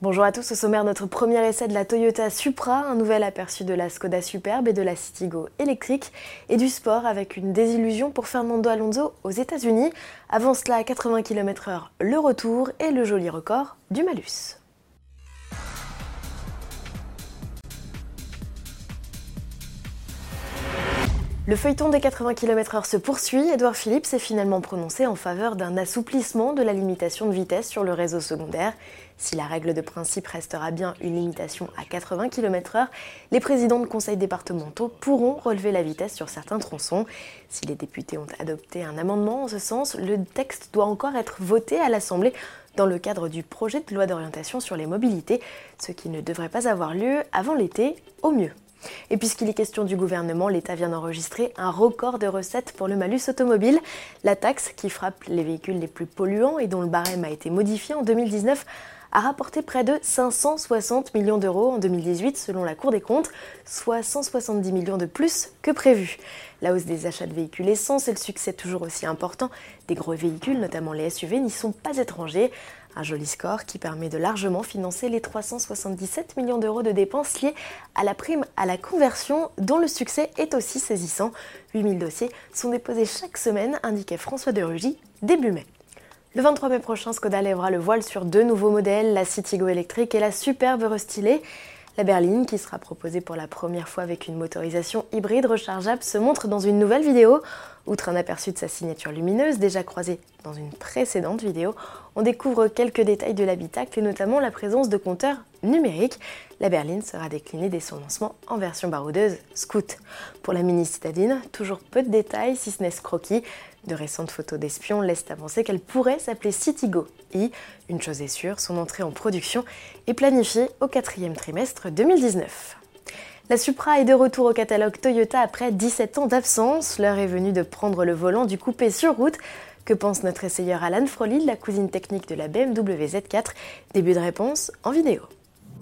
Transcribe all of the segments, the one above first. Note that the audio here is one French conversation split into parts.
Bonjour à tous, au sommaire notre premier essai de la Toyota Supra, un nouvel aperçu de la Skoda Superbe et de la Citigo électrique, et du sport avec une désillusion pour Fernando Alonso aux États-Unis. Avant cela, à 80 km/h, le retour et le joli record du malus. Le feuilleton des 80 km/h se poursuit. Edouard Philippe s'est finalement prononcé en faveur d'un assouplissement de la limitation de vitesse sur le réseau secondaire. Si la règle de principe restera bien une limitation à 80 km/h, les présidents de conseils départementaux pourront relever la vitesse sur certains tronçons. Si les députés ont adopté un amendement en ce sens, le texte doit encore être voté à l'Assemblée dans le cadre du projet de loi d'orientation sur les mobilités, ce qui ne devrait pas avoir lieu avant l'été au mieux. Et puisqu'il est question du gouvernement, l'État vient d'enregistrer un record de recettes pour le malus automobile. La taxe, qui frappe les véhicules les plus polluants et dont le barème a été modifié en 2019, a rapporté près de 560 millions d'euros en 2018 selon la Cour des comptes, soit 170 millions de plus que prévu. La hausse des achats de véhicules essence et le succès toujours aussi important des gros véhicules, notamment les SUV, n'y sont pas étrangers. Un joli score qui permet de largement financer les 377 millions d'euros de dépenses liées à la prime à la conversion, dont le succès est aussi saisissant. 8000 dossiers sont déposés chaque semaine, indiquait François de Rugy début mai. Le 23 mai prochain, Skoda lèvera le voile sur deux nouveaux modèles, la Citigo électrique et la superbe restylée. La berline, qui sera proposée pour la première fois avec une motorisation hybride rechargeable, se montre dans une nouvelle vidéo. Outre un aperçu de sa signature lumineuse, déjà croisée dans une précédente vidéo, on découvre quelques détails de l'habitacle et notamment la présence de compteurs numériques. La berline sera déclinée dès son lancement en version baroudeuse Scoot. Pour la mini citadine, toujours peu de détails si ce n'est ce croquis. De récentes photos d'espions laissent avancer qu'elle pourrait s'appeler Citigo I. Une chose est sûre, son entrée en production est planifiée au quatrième trimestre 2019. La Supra est de retour au catalogue Toyota après 17 ans d'absence. L'heure est venue de prendre le volant du coupé sur route. Que pense notre essayeur Alan Froli, la cousine technique de la BMW Z4 Début de réponse en vidéo.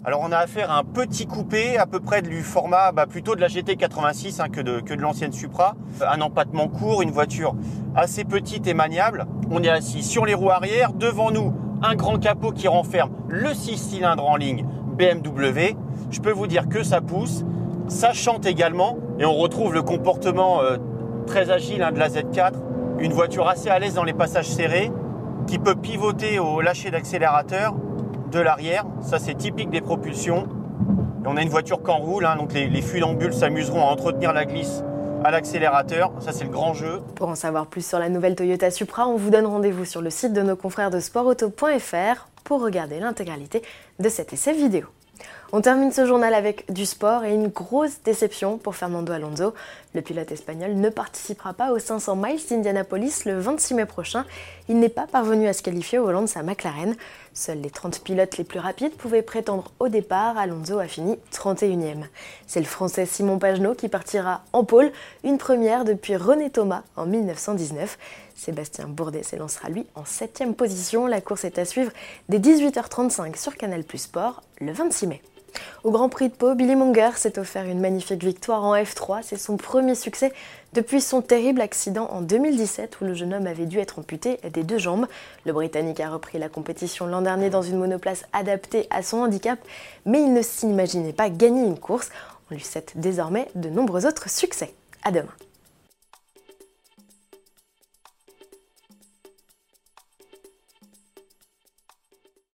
Alors on a affaire à un petit coupé, à peu près du format bah, plutôt de la GT86 hein, que de, l'ancienne Supra. Un empattement court, une voiture assez petite et maniable. On est assis sur les roues arrière, devant nous un grand capot qui renferme le 6 cylindres en ligne BMW. Je peux vous dire que ça pousse, ça chante également et on retrouve le comportement euh, très agile hein, de la Z4. Une voiture assez à l'aise dans les passages serrés qui peut pivoter au lâcher d'accélérateur de l'arrière. Ça, c'est typique des propulsions. on a une voiture qu'en roule, hein, donc les, les funambules s'amuseront à entretenir la glisse à l'accélérateur. Ça, c'est le grand jeu. Pour en savoir plus sur la nouvelle Toyota Supra, on vous donne rendez-vous sur le site de nos confrères de sportauto.fr pour regarder l'intégralité de cet essai vidéo. On termine ce journal avec du sport et une grosse déception pour Fernando Alonso. Le pilote espagnol ne participera pas aux 500 miles d'Indianapolis le 26 mai prochain. Il n'est pas parvenu à se qualifier au volant de sa McLaren. Seuls les 30 pilotes les plus rapides pouvaient prétendre au départ. Alonso a fini 31e. C'est le français Simon Pagenaud qui partira en pôle, une première depuis René Thomas en 1919. Sébastien Bourdet s'élancera lui en 7e position. La course est à suivre dès 18h35 sur Canal Plus Sport le 26 mai. Au Grand Prix de Pau, Billy Monger s'est offert une magnifique victoire en F3. C'est son premier succès depuis son terrible accident en 2017 où le jeune homme avait dû être amputé des deux jambes. Le Britannique a repris la compétition l'an dernier dans une monoplace adaptée à son handicap, mais il ne s'imaginait pas gagner une course. On lui souhaite désormais de nombreux autres succès. À demain.